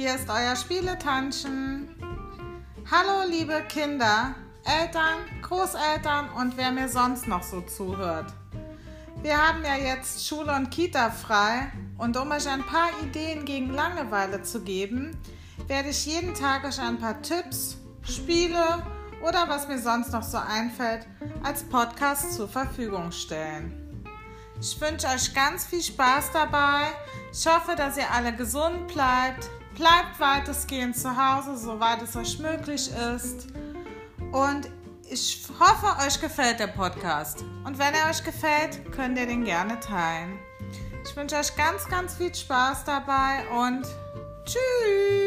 hier ist euer Spieletantchen. Hallo liebe Kinder, Eltern, Großeltern und wer mir sonst noch so zuhört. Wir haben ja jetzt Schule und Kita frei und um euch ein paar Ideen gegen Langeweile zu geben, werde ich jeden Tag euch ein paar Tipps, Spiele oder was mir sonst noch so einfällt, als Podcast zur Verfügung stellen. Ich wünsche euch ganz viel Spaß dabei. Ich hoffe, dass ihr alle gesund bleibt. Bleibt weitestgehend zu Hause, soweit es euch möglich ist. Und ich hoffe, euch gefällt der Podcast. Und wenn er euch gefällt, könnt ihr den gerne teilen. Ich wünsche euch ganz, ganz viel Spaß dabei und tschüss.